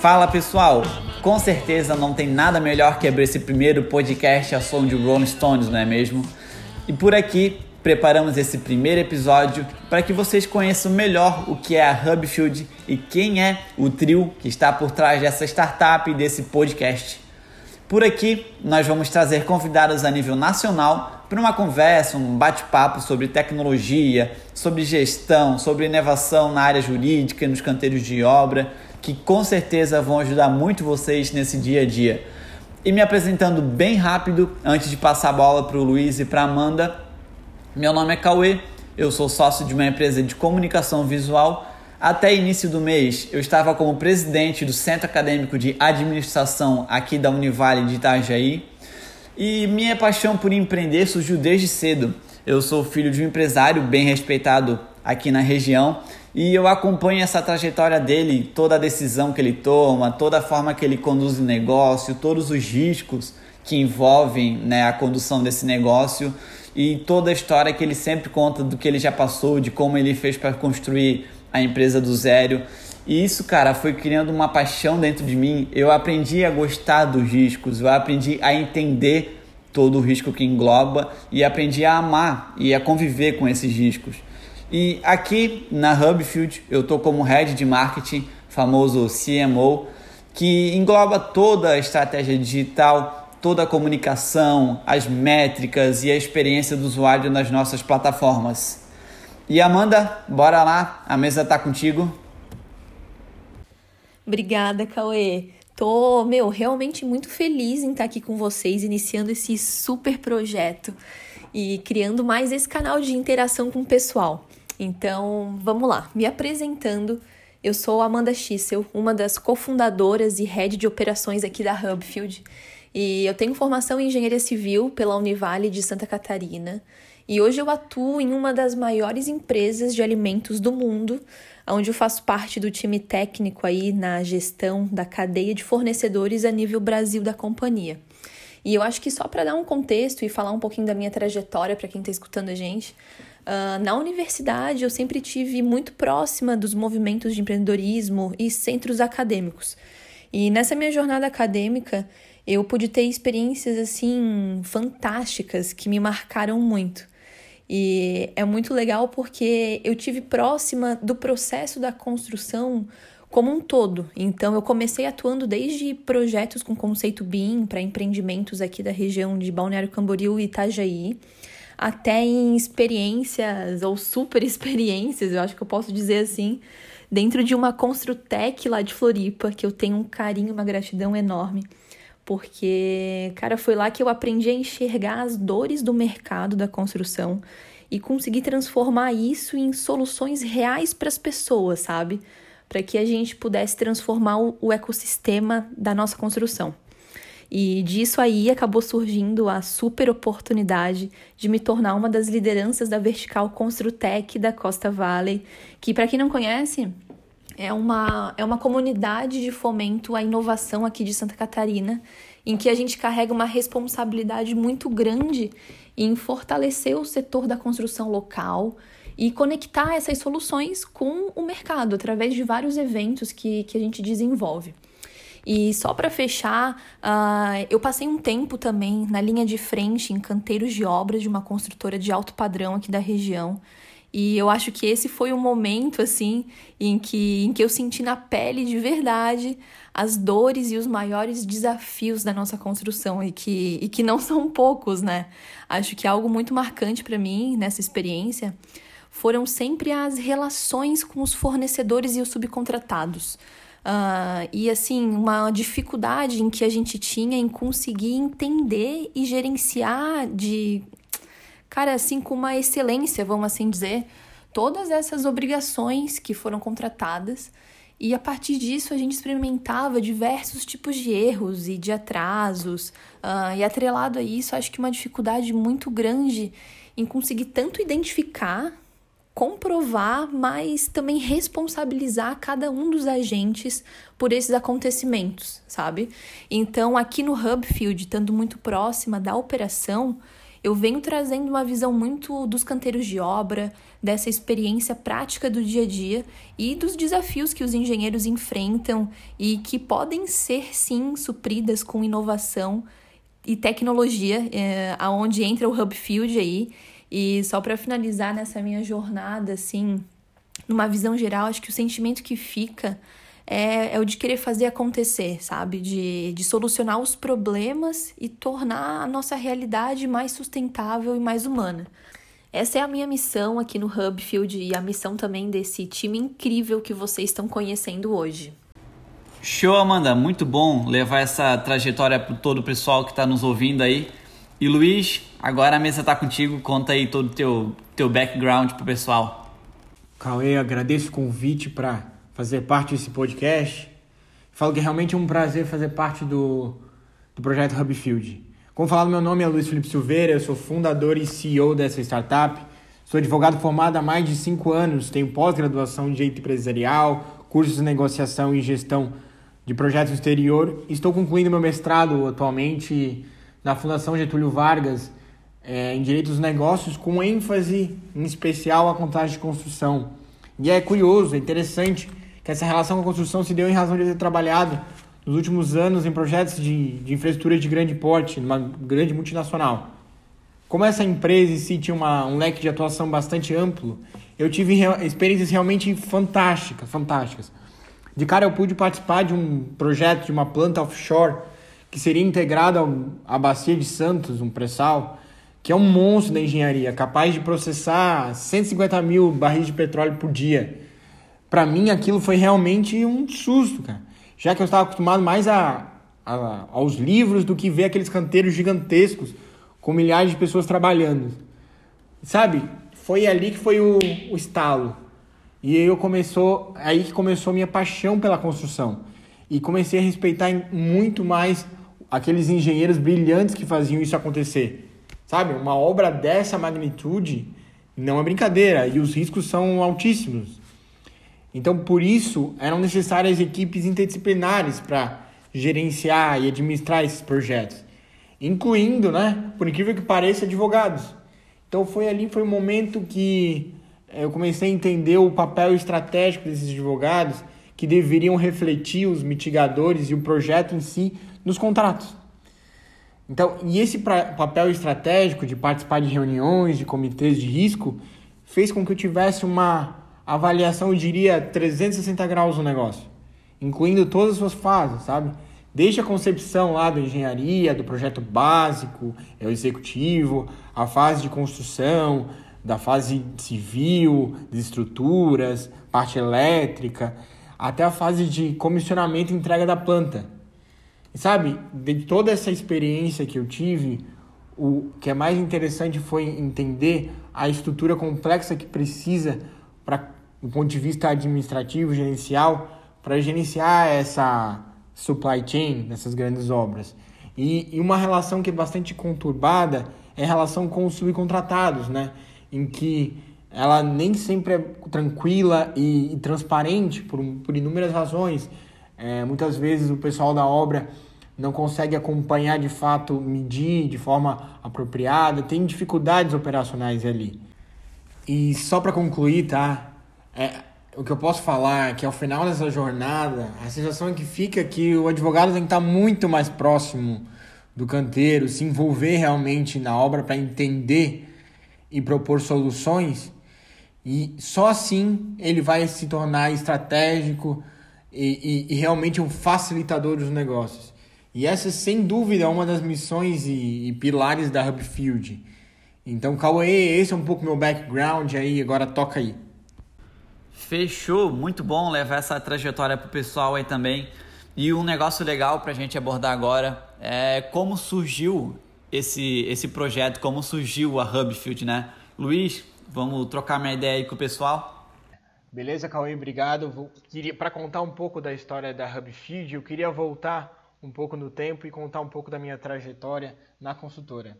Fala pessoal! Com certeza não tem nada melhor que abrir esse primeiro podcast a som de Rolling Stones, não é mesmo? E por aqui preparamos esse primeiro episódio para que vocês conheçam melhor o que é a Hubfield e quem é o trio que está por trás dessa startup e desse podcast. Por aqui, nós vamos trazer convidados a nível nacional para uma conversa, um bate-papo sobre tecnologia, sobre gestão, sobre inovação na área jurídica e nos canteiros de obra que com certeza vão ajudar muito vocês nesse dia a dia. E me apresentando bem rápido, antes de passar a bola para o Luiz e para Amanda, meu nome é Cauê, eu sou sócio de uma empresa de comunicação visual. Até início do mês, eu estava como presidente do Centro Acadêmico de Administração aqui da Univale de Itajaí. E minha paixão por empreender surgiu desde cedo. Eu sou filho de um empresário bem respeitado aqui na região e eu acompanho essa trajetória dele, toda a decisão que ele toma, toda a forma que ele conduz o negócio, todos os riscos que envolvem né, a condução desse negócio e toda a história que ele sempre conta do que ele já passou, de como ele fez para construir a empresa do zero. E isso, cara, foi criando uma paixão dentro de mim. Eu aprendi a gostar dos riscos, eu aprendi a entender todo o risco que engloba e aprendi a amar e a conviver com esses riscos. E aqui na Hubfield eu estou como head de marketing, famoso CMO, que engloba toda a estratégia digital, toda a comunicação, as métricas e a experiência do usuário nas nossas plataformas. E Amanda, bora lá, a mesa está contigo. Obrigada, Cauê. Tô, meu, realmente muito feliz em estar aqui com vocês, iniciando esse super projeto e criando mais esse canal de interação com o pessoal. Então, vamos lá. Me apresentando, eu sou Amanda Schissel, uma das cofundadoras e head de operações aqui da Hubfield. E eu tenho formação em engenharia civil pela Univale de Santa Catarina. E hoje eu atuo em uma das maiores empresas de alimentos do mundo, onde eu faço parte do time técnico aí na gestão da cadeia de fornecedores a nível Brasil da companhia. E eu acho que só para dar um contexto e falar um pouquinho da minha trajetória para quem está escutando a gente, Uh, na universidade, eu sempre tive muito próxima dos movimentos de empreendedorismo e centros acadêmicos. E nessa minha jornada acadêmica, eu pude ter experiências assim fantásticas que me marcaram muito. E é muito legal porque eu tive próxima do processo da construção como um todo. Então eu comecei atuando desde projetos com conceito BIM para empreendimentos aqui da região de Balneário Camboriú e Itajaí até em experiências ou super experiências, eu acho que eu posso dizer assim, dentro de uma Construtec lá de Floripa, que eu tenho um carinho, uma gratidão enorme. Porque, cara, foi lá que eu aprendi a enxergar as dores do mercado da construção e conseguir transformar isso em soluções reais para as pessoas, sabe? Para que a gente pudesse transformar o ecossistema da nossa construção. E disso aí acabou surgindo a super oportunidade de me tornar uma das lideranças da vertical Construtec da Costa Valley, que para quem não conhece, é uma, é uma comunidade de fomento à inovação aqui de Santa Catarina, em que a gente carrega uma responsabilidade muito grande em fortalecer o setor da construção local e conectar essas soluções com o mercado através de vários eventos que, que a gente desenvolve. E só para fechar, uh, eu passei um tempo também na linha de frente em canteiros de obras de uma construtora de alto padrão aqui da região. E eu acho que esse foi o momento assim em que, em que eu senti na pele de verdade as dores e os maiores desafios da nossa construção e que, e que não são poucos, né? Acho que algo muito marcante para mim nessa experiência foram sempre as relações com os fornecedores e os subcontratados. Uh, e assim, uma dificuldade em que a gente tinha em conseguir entender e gerenciar de, cara, assim, com uma excelência, vamos assim dizer, todas essas obrigações que foram contratadas. E a partir disso a gente experimentava diversos tipos de erros e de atrasos. Uh, e atrelado a isso, acho que uma dificuldade muito grande em conseguir tanto identificar comprovar, mas também responsabilizar cada um dos agentes por esses acontecimentos, sabe? Então, aqui no Hubfield, estando muito próxima da operação, eu venho trazendo uma visão muito dos canteiros de obra, dessa experiência prática do dia a dia e dos desafios que os engenheiros enfrentam e que podem ser sim supridas com inovação e tecnologia, é, aonde entra o Hub Field aí. E só para finalizar nessa minha jornada, assim, numa visão geral, acho que o sentimento que fica é, é o de querer fazer acontecer, sabe? De, de solucionar os problemas e tornar a nossa realidade mais sustentável e mais humana. Essa é a minha missão aqui no Hub Field e a missão também desse time incrível que vocês estão conhecendo hoje. Show, Amanda. Muito bom levar essa trajetória para todo o pessoal que está nos ouvindo aí. E Luiz, agora a mesa está contigo. Conta aí todo o teu, teu background para o pessoal. Cauê, agradeço o convite para fazer parte desse podcast. Falo que é realmente um prazer fazer parte do, do projeto Hubfield. Como falado, meu nome é Luiz Felipe Silveira, eu sou fundador e CEO dessa startup. Sou advogado formado há mais de cinco anos, tenho pós-graduação em Direito Empresarial, cursos de negociação e gestão de projetos exterior. Estou concluindo meu mestrado atualmente na Fundação Getúlio Vargas é, em Direito dos Negócios, com ênfase em especial à contagem de construção. E é curioso, é interessante que essa relação com a construção se deu em razão de ter trabalhado nos últimos anos em projetos de, de infraestrutura de grande porte, numa grande multinacional. Como essa empresa em si tinha uma, um leque de atuação bastante amplo, eu tive experiências realmente fantásticas, fantásticas. De cara eu pude participar de um projeto de uma planta offshore que seria integrada à bacia de Santos, um pré-sal, que é um monstro da engenharia, capaz de processar 150 mil barris de petróleo por dia para mim aquilo foi realmente um susto, cara. Já que eu estava acostumado mais a, a, aos livros do que ver aqueles canteiros gigantescos com milhares de pessoas trabalhando. Sabe? Foi ali que foi o, o estalo. E eu começou, aí que começou a minha paixão pela construção. E comecei a respeitar muito mais aqueles engenheiros brilhantes que faziam isso acontecer. Sabe? Uma obra dessa magnitude não é brincadeira e os riscos são altíssimos. Então, por isso, eram necessárias equipes interdisciplinares para gerenciar e administrar esses projetos, incluindo, né, por incrível que pareça, advogados. Então, foi ali foi o momento que eh, eu comecei a entender o papel estratégico desses advogados que deveriam refletir os mitigadores e o projeto em si nos contratos. Então, e esse papel estratégico de participar de reuniões, de comitês de risco, fez com que eu tivesse uma avaliação, eu diria, 360 graus do negócio, incluindo todas as suas fases, sabe? Desde a concepção lá da engenharia, do projeto básico, é o executivo, a fase de construção, da fase civil, de estruturas, parte elétrica, até a fase de comissionamento e entrega da planta. E sabe, de toda essa experiência que eu tive, o que é mais interessante foi entender a estrutura complexa que precisa para do ponto de vista administrativo, gerencial, para gerenciar essa supply chain dessas grandes obras. E, e, uma relação que é bastante conturbada é a relação com os subcontratados, né? em que ela nem sempre é tranquila e, e transparente por, por inúmeras razões. É, muitas vezes o pessoal da obra não consegue acompanhar de fato, medir de forma apropriada, tem dificuldades operacionais ali. E só para concluir, tá? É, o que eu posso falar é que ao final dessa jornada, a sensação é que fica que o advogado tem que estar muito mais próximo do canteiro, se envolver realmente na obra para entender e propor soluções. E só assim ele vai se tornar estratégico e, e, e realmente um facilitador dos negócios. E essa, sem dúvida, é uma das missões e, e pilares da Hubfield. Então, Cauê, esse é um pouco meu background aí, agora toca aí. Fechou, muito bom levar essa trajetória para o pessoal aí também. E um negócio legal para a gente abordar agora é como surgiu esse, esse projeto, como surgiu a Hubfield, né? Luiz, vamos trocar minha ideia aí com o pessoal? Beleza, Cauê, obrigado. Para contar um pouco da história da Hubfield, eu queria voltar um pouco no tempo e contar um pouco da minha trajetória na consultora.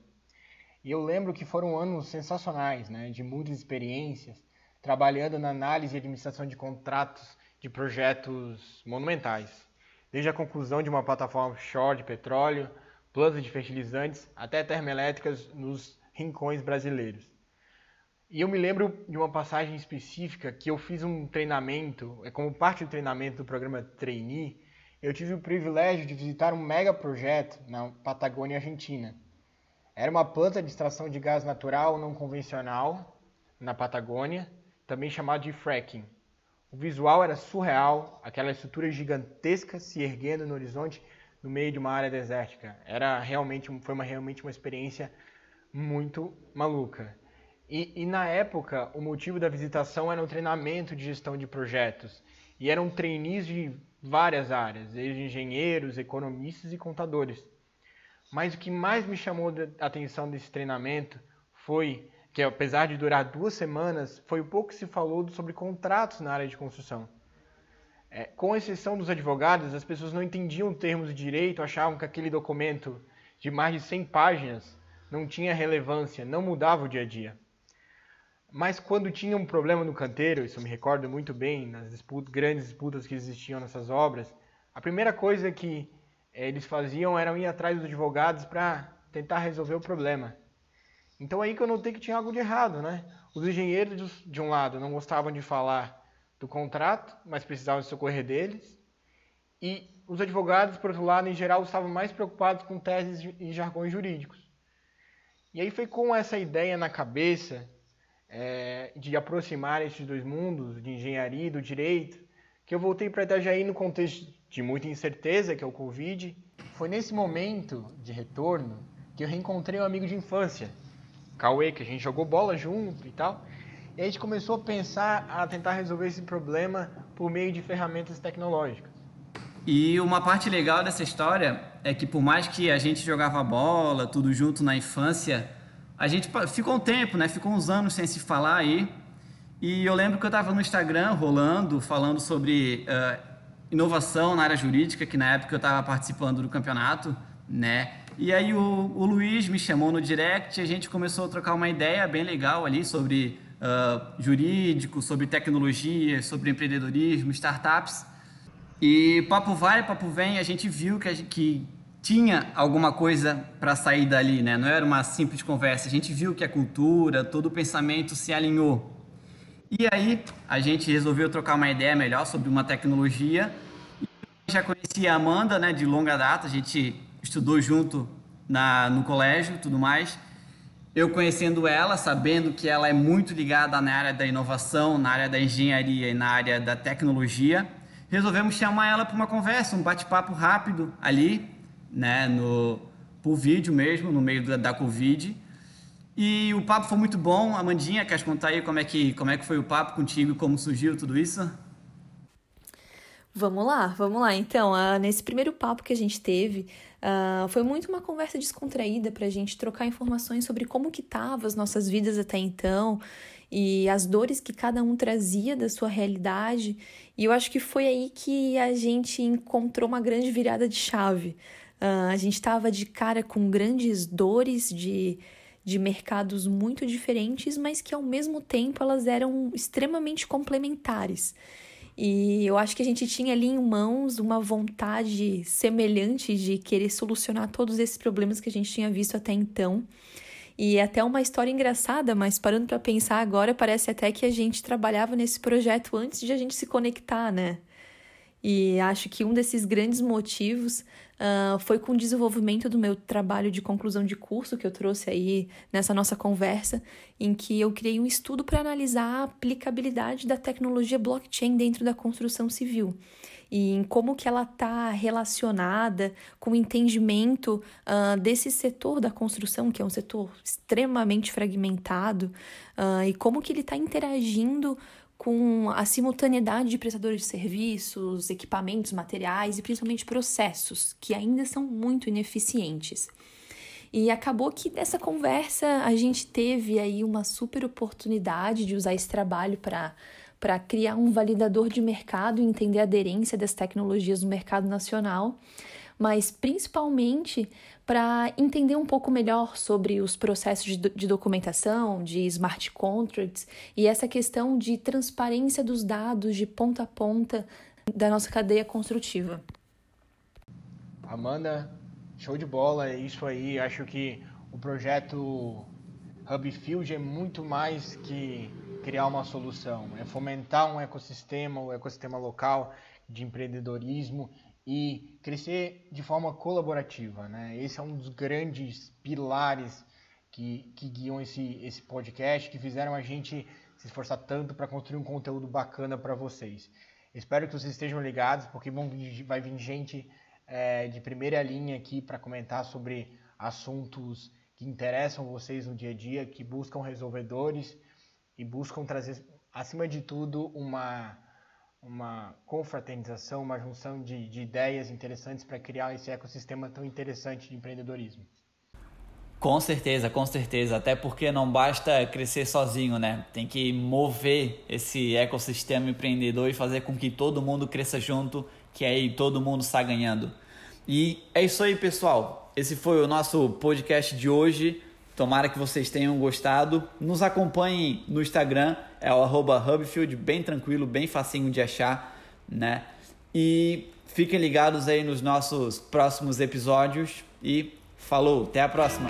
E eu lembro que foram anos sensacionais, né? de muitas experiências, trabalhando na análise e administração de contratos de projetos monumentais, desde a conclusão de uma plataforma offshore de petróleo, plantas de fertilizantes, até termoelétricas nos rincões brasileiros. E eu me lembro de uma passagem específica que eu fiz um treinamento, é como parte do treinamento do programa Trainee, eu tive o privilégio de visitar um mega projeto na Patagônia Argentina. Era uma planta de extração de gás natural não convencional na Patagônia, também chamado de fracking. O visual era surreal, aquela estrutura gigantesca se erguendo no horizonte no meio de uma área desértica. Era realmente, foi uma, realmente uma experiência muito maluca. E, e, na época, o motivo da visitação era um treinamento de gestão de projetos. E eram trainees de várias áreas, desde engenheiros, economistas e contadores. Mas o que mais me chamou a atenção desse treinamento foi que, apesar de durar duas semanas, foi o pouco que se falou sobre contratos na área de construção. É, com exceção dos advogados, as pessoas não entendiam termos de direito, achavam que aquele documento de mais de 100 páginas não tinha relevância, não mudava o dia a dia. Mas quando tinha um problema no canteiro, isso me recordo muito bem, nas disputas, grandes disputas que existiam nessas obras, a primeira coisa que eh, eles faziam era ir atrás dos advogados para tentar resolver o problema. Então aí que eu notei que tinha algo de errado, né? Os engenheiros, de um lado, não gostavam de falar do contrato, mas precisavam socorrer deles. E os advogados, por outro lado, em geral, estavam mais preocupados com teses e jargões jurídicos. E aí foi com essa ideia na cabeça é, de aproximar esses dois mundos, de engenharia e do direito, que eu voltei para Itajaí no contexto de muita incerteza, que é o Covid. Foi nesse momento de retorno que eu reencontrei um amigo de infância, Cauê, que a gente jogou bola junto e tal. E a gente começou a pensar, a tentar resolver esse problema por meio de ferramentas tecnológicas. E uma parte legal dessa história é que por mais que a gente jogava bola, tudo junto na infância, a gente ficou um tempo, né? Ficou uns anos sem se falar aí. E eu lembro que eu estava no Instagram rolando, falando sobre uh, inovação na área jurídica, que na época eu estava participando do campeonato, né? E aí o, o, Luiz me chamou no direct e a gente começou a trocar uma ideia bem legal ali sobre uh, jurídico, sobre tecnologia, sobre empreendedorismo, startups. E papo vai, papo vem, a gente viu que, a, que tinha alguma coisa para sair dali, né? Não era uma simples conversa. A gente viu que a cultura, todo o pensamento se alinhou. E aí a gente resolveu trocar uma ideia melhor sobre uma tecnologia. Já conhecia a Amanda, né, de longa data. A gente estudou junto na, no colégio, tudo mais. Eu conhecendo ela, sabendo que ela é muito ligada na área da inovação, na área da engenharia e na área da tecnologia, resolvemos chamar ela para uma conversa, um bate-papo rápido ali né, no, por vídeo mesmo, no meio da, da Covid. E o papo foi muito bom. Amandinha, quer contar aí como é que, como é que foi o papo contigo, como surgiu tudo isso? Vamos lá, vamos lá. Então, uh, nesse primeiro papo que a gente teve, uh, foi muito uma conversa descontraída para a gente trocar informações sobre como que estavam as nossas vidas até então e as dores que cada um trazia da sua realidade. E eu acho que foi aí que a gente encontrou uma grande virada de chave. Uh, a gente estava de cara com grandes dores de, de mercados muito diferentes, mas que ao mesmo tempo elas eram extremamente complementares. E eu acho que a gente tinha ali em mãos uma vontade semelhante de querer solucionar todos esses problemas que a gente tinha visto até então. E é até uma história engraçada, mas parando para pensar agora, parece até que a gente trabalhava nesse projeto antes de a gente se conectar, né? E acho que um desses grandes motivos uh, foi com o desenvolvimento do meu trabalho de conclusão de curso que eu trouxe aí nessa nossa conversa, em que eu criei um estudo para analisar a aplicabilidade da tecnologia blockchain dentro da construção civil. E em como que ela está relacionada com o entendimento uh, desse setor da construção, que é um setor extremamente fragmentado, uh, e como que ele está interagindo com a simultaneidade de prestadores de serviços, equipamentos, materiais e principalmente processos, que ainda são muito ineficientes. E acabou que nessa conversa a gente teve aí uma super oportunidade de usar esse trabalho para para criar um validador de mercado e entender a aderência das tecnologias no mercado nacional mas principalmente para entender um pouco melhor sobre os processos de, de, documentação, de smart contracts e essa questão de transparência dos dados de ponta a ponta da nossa cadeia construtiva. Amanda, show de bola, é isso aí. Acho que o projeto Hubfield é muito mais que criar uma solução, é fomentar um ecossistema, o um ecossistema local de empreendedorismo e crescer de forma colaborativa. Né? Esse é um dos grandes pilares que, que guiam esse, esse podcast, que fizeram a gente se esforçar tanto para construir um conteúdo bacana para vocês. Espero que vocês estejam ligados, porque vão, vai vir gente é, de primeira linha aqui para comentar sobre assuntos que interessam vocês no dia a dia, que buscam resolvedores e buscam trazer, acima de tudo, uma, uma confraternização, uma junção de, de ideias interessantes para criar esse ecossistema tão interessante de empreendedorismo. Com certeza, com certeza. Até porque não basta crescer sozinho, né? Tem que mover esse ecossistema empreendedor e fazer com que todo mundo cresça junto, que aí todo mundo está ganhando. E é isso aí, pessoal. Esse foi o nosso podcast de hoje. Tomara que vocês tenham gostado. Nos acompanhem no Instagram, é o Hubfield, bem tranquilo, bem facinho de achar, né? E fiquem ligados aí nos nossos próximos episódios e falou, até a próxima!